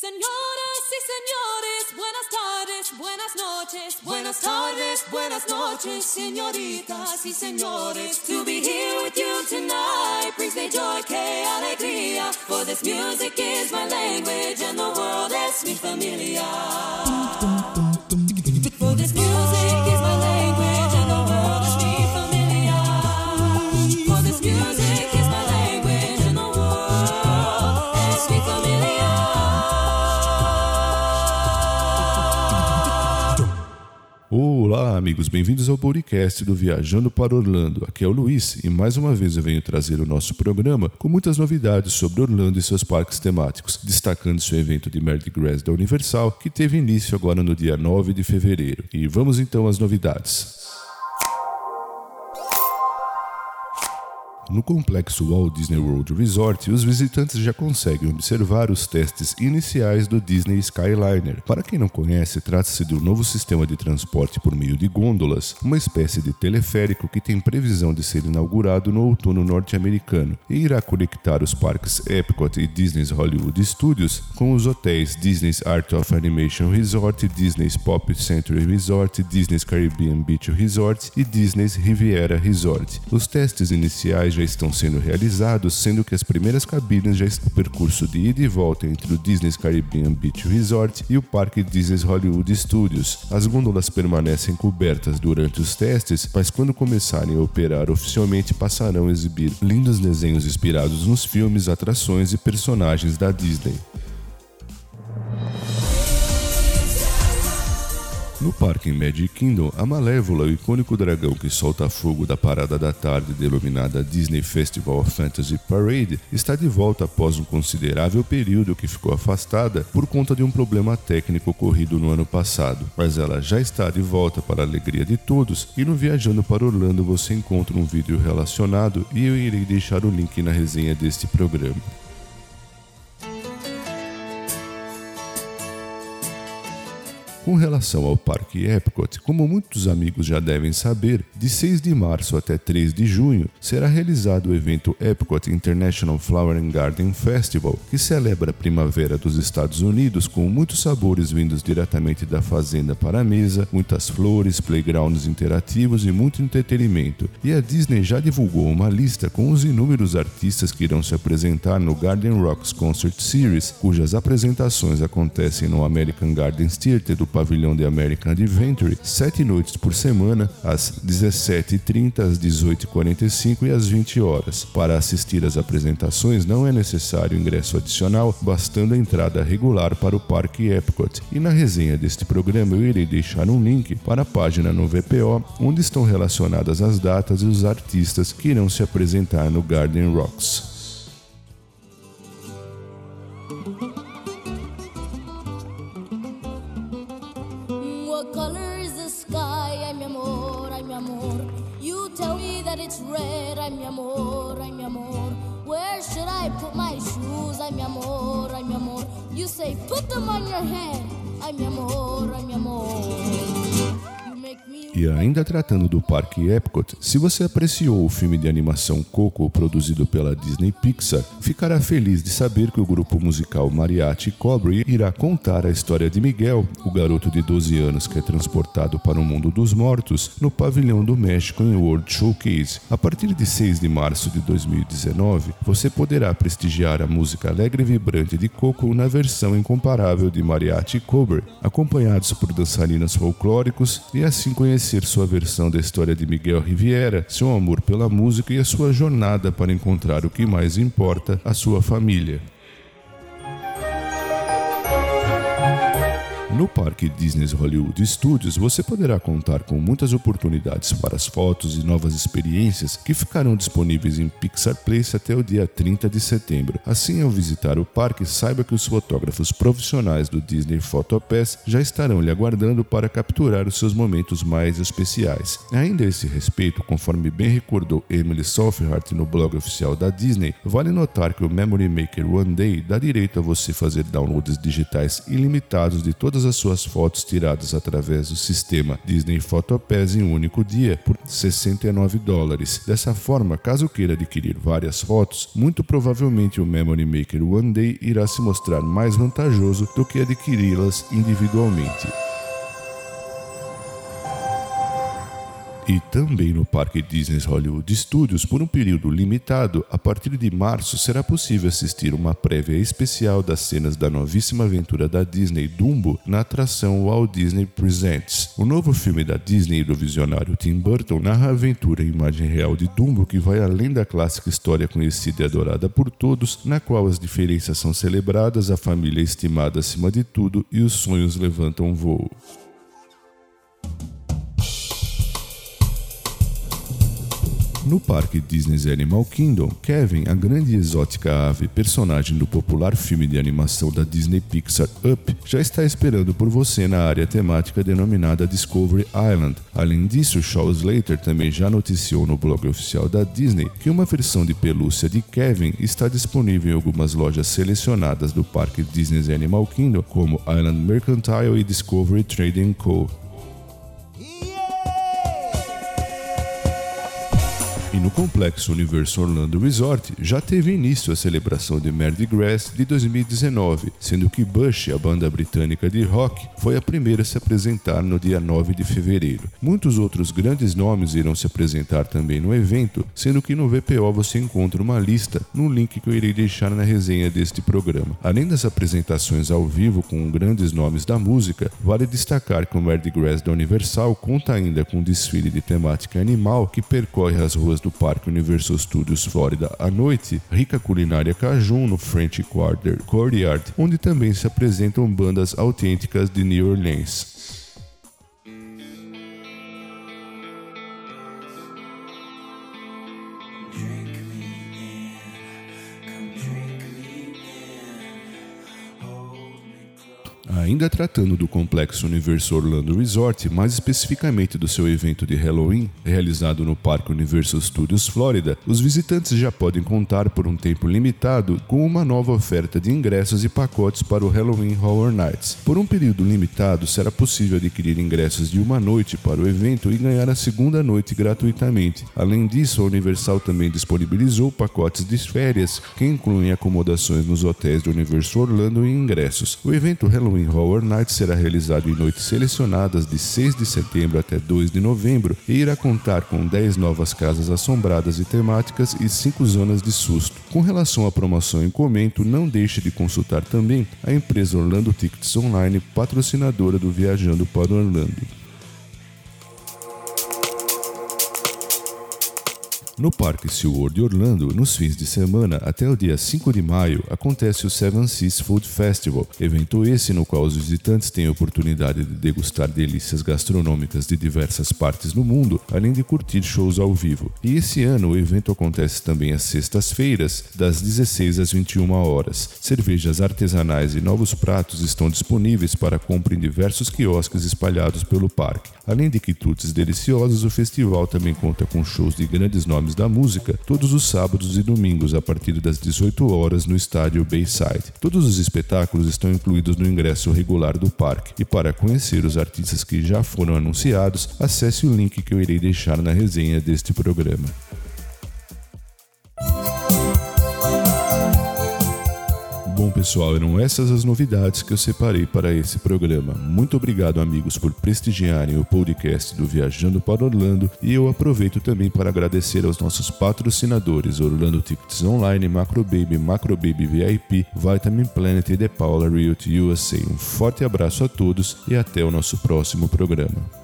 Señoras y señores, buenas tardes, buenas noches, buenas tardes, buenas noches, señoritas y señores. To be here with you tonight brings me joy, que alegría. For this music is my language and the world is mi familia. Olá, amigos, bem-vindos ao podcast do Viajando para Orlando. Aqui é o Luiz e mais uma vez eu venho trazer o nosso programa com muitas novidades sobre Orlando e seus parques temáticos, destacando seu evento de Mardi Gras da Universal, que teve início agora no dia 9 de fevereiro. E vamos então às novidades. No complexo Walt Disney World Resort, os visitantes já conseguem observar os testes iniciais do Disney Skyliner. Para quem não conhece, trata-se de um novo sistema de transporte por meio de gôndolas, uma espécie de teleférico que tem previsão de ser inaugurado no outono norte-americano e irá conectar os parques Epcot e Disney's Hollywood Studios com os hotéis Disney's Art of Animation Resort, Disney's Pop Century Resort, Disney's Caribbean Beach Resort e Disney's Riviera Resort. Os testes iniciais já estão sendo realizados, sendo que as primeiras cabines já estão no percurso de ida e volta entre o Disney's Caribbean Beach Resort e o parque Disney's Hollywood Studios. As gôndolas permanecem cobertas durante os testes, mas quando começarem a operar oficialmente passarão a exibir lindos desenhos inspirados nos filmes, atrações e personagens da Disney. No parque em Magic Kingdom, a Malévola, o icônico dragão que solta fogo da parada da tarde denominada Disney Festival Fantasy Parade, está de volta após um considerável período que ficou afastada por conta de um problema técnico ocorrido no ano passado. Mas ela já está de volta para a alegria de todos e no Viajando para Orlando você encontra um vídeo relacionado e eu irei deixar o link na resenha deste programa. Com relação ao Parque Epcot, como muitos amigos já devem saber, de 6 de março até 3 de junho será realizado o evento Epcot International Flower and Garden Festival, que celebra a primavera dos Estados Unidos com muitos sabores vindos diretamente da fazenda para a mesa, muitas flores, playgrounds interativos e muito entretenimento. E a Disney já divulgou uma lista com os inúmeros artistas que irão se apresentar no Garden Rocks Concert Series, cujas apresentações acontecem no American Gardens Theater do pavilhão de American Adventure, sete noites por semana, às 17h30, às 18h45 e às 20 horas. Para assistir às apresentações não é necessário ingresso adicional, bastando a entrada regular para o Parque Epcot. E na resenha deste programa eu irei deixar um link para a página no VPO, onde estão relacionadas as datas e os artistas que irão se apresentar no Garden Rocks. Put them on your head. Ay, mi. E ainda tratando do Parque Epcot, se você apreciou o filme de animação Coco produzido pela Disney Pixar, ficará feliz de saber que o grupo musical Mariachi Cobre irá contar a história de Miguel, o garoto de 12 anos que é transportado para o mundo dos mortos, no pavilhão do México em World Showcase. A partir de 6 de março de 2019, você poderá prestigiar a música alegre e vibrante de Coco na versão incomparável de Mariachi Cobre, acompanhados por dançarinas folclóricos e assim conhecer sua versão da história de Miguel Riviera, seu amor pela música e a sua jornada para encontrar o que mais importa, a sua família. No Parque Disney's Hollywood Studios, você poderá contar com muitas oportunidades para as fotos e novas experiências que ficarão disponíveis em Pixar Place até o dia 30 de setembro. Assim, ao visitar o parque, saiba que os fotógrafos profissionais do Disney PhotoPass já estarão lhe aguardando para capturar os seus momentos mais especiais. Ainda a esse respeito, conforme bem recordou Emily Solfhart no blog oficial da Disney, vale notar que o Memory Maker One Day dá direito a você fazer downloads digitais ilimitados de todas todas as suas fotos tiradas através do sistema Disney PhotoPass em um único dia por 69 dólares. Dessa forma, caso queira adquirir várias fotos, muito provavelmente o Memory Maker One Day irá se mostrar mais vantajoso do que adquiri-las individualmente. E também no Parque Disney Hollywood Studios por um período limitado, a partir de março será possível assistir uma prévia especial das cenas da novíssima aventura da Disney Dumbo na atração Walt Disney Presents. O novo filme da Disney do visionário Tim Burton narra a aventura em imagem real de Dumbo que vai além da clássica história conhecida e adorada por todos, na qual as diferenças são celebradas, a família é estimada acima de tudo e os sonhos levantam voo. No parque Disney's Animal Kingdom, Kevin, a grande e exótica ave, personagem do popular filme de animação da Disney Pixar Up, já está esperando por você na área temática denominada Discovery Island. Além disso, Shaw Slater também já noticiou no blog oficial da Disney que uma versão de pelúcia de Kevin está disponível em algumas lojas selecionadas do parque Disney's Animal Kingdom, como Island Mercantile e Discovery Trading Co. no Complexo Universo Orlando Resort já teve início a celebração de Mardi Gras de 2019, sendo que Bush, a banda britânica de rock, foi a primeira a se apresentar no dia 9 de fevereiro. Muitos outros grandes nomes irão se apresentar também no evento, sendo que no VPO você encontra uma lista no link que eu irei deixar na resenha deste programa. Além das apresentações ao vivo com grandes nomes da música, vale destacar que o Mardi Gras da Universal conta ainda com um desfile de temática animal que percorre as ruas do Parque Universal Studios Florida à noite, rica culinária cajun no French Quarter Courtyard, onde também se apresentam bandas autênticas de New Orleans. Ainda tratando do complexo Universo Orlando Resort, mais especificamente do seu evento de Halloween, realizado no Parque Universal Studios Florida, os visitantes já podem contar por um tempo limitado com uma nova oferta de ingressos e pacotes para o Halloween Horror Nights. Por um período limitado, será possível adquirir ingressos de uma noite para o evento e ganhar a segunda noite gratuitamente. Além disso, a Universal também disponibilizou pacotes de férias que incluem acomodações nos hotéis do Universo Orlando e ingressos. O evento Halloween Horror Night será realizado em noites selecionadas de 6 de setembro até 2 de novembro e irá contar com 10 novas casas assombradas e temáticas e 5 zonas de susto. Com relação à promoção em comento, não deixe de consultar também a empresa Orlando Tickets Online, patrocinadora do Viajando para Orlando. No Parque SeaWorld de Orlando, nos fins de semana até o dia 5 de maio, acontece o Seven Seas Food Festival, evento esse no qual os visitantes têm a oportunidade de degustar delícias gastronômicas de diversas partes do mundo, além de curtir shows ao vivo. E esse ano o evento acontece também às sextas-feiras, das 16 às 21 horas. Cervejas artesanais e novos pratos estão disponíveis para compra em diversos quiosques espalhados pelo parque. Além de quitutes deliciosos, o festival também conta com shows de grandes nomes da música todos os sábados e domingos a partir das 18 horas no estádio Bayside. Todos os espetáculos estão incluídos no ingresso regular do parque. E para conhecer os artistas que já foram anunciados, acesse o link que eu irei deixar na resenha deste programa. Bom, pessoal, eram essas as novidades que eu separei para esse programa. Muito obrigado, amigos, por prestigiarem o podcast do Viajando para Orlando e eu aproveito também para agradecer aos nossos patrocinadores Orlando Tickets Online, Macrobaby, Macrobaby VIP, Vitamin Planet e The Paula Realty USA. Um forte abraço a todos e até o nosso próximo programa.